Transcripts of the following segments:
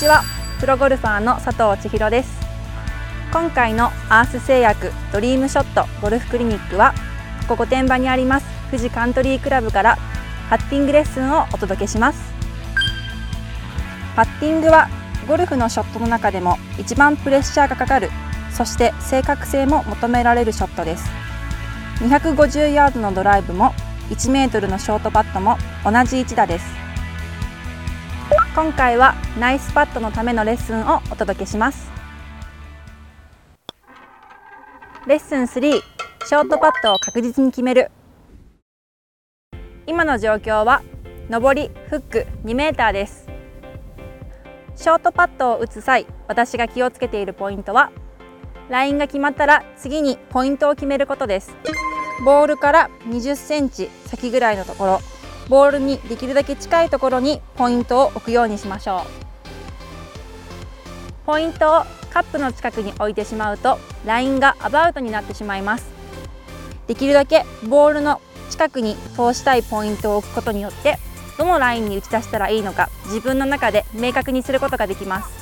ちは。プロゴルファーの佐藤千尋です。今回のアース製薬ドリームショットゴルフクリニックはここ御殿場にあります富士カントリークラブからパッティングレッスンをお届けします。パッティングはゴルフのショットの中でも一番プレッシャーがかかるそして正確性も求められるショットです。250ヤードのドライブも1メートルのショートパットも同じ一打です。今回はナイスパットのためのレッスンをお届けします。レッスン3ショートパットを確実に決める。今の状況は上りフック2メーターです。ショートパットを打つ際私が気をつけているポイントはラインが決まったら次にポイントを決めることです。ボールから20センチ先ぐらいのところ。ボールにできるだけ近いところにポイントを置くようにしましょう。ポイントをカップの近くに置いてしまうとラインがアバウトになってしまいます。できるだけボールの近くに通したいポイントを置くことによってどのラインに打ち出したらいいのか自分の中で明確にすることができます。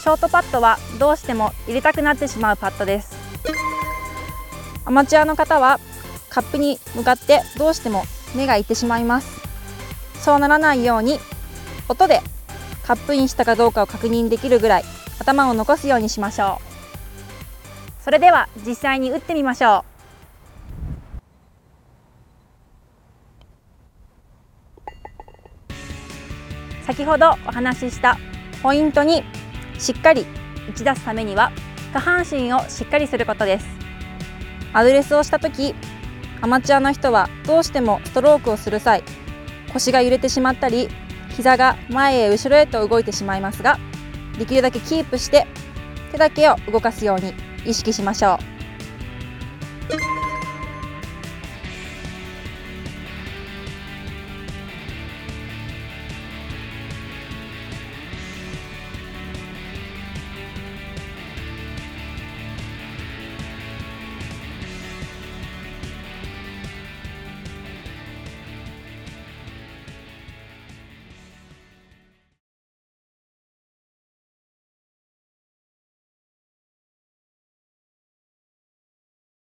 ショートパットはどうしても入れたくなってしまうパットです。アマチュアの方はカップに向かってどうしても目がいってしまいます。そうならないように音でカップインしたかどうかを確認できるぐらい頭を残すようにしましょう。それでは実際に打ってみましょう。先ほどお話ししたポイントにしっかり打ち出すためには下半身をしっかりすることです。アドレスをした時アマチュアの人はどうしてもストロークをする際腰が揺れてしまったり膝が前へ後ろへと動いてしまいますができるだけキープして手だけを動かすように意識しましょう。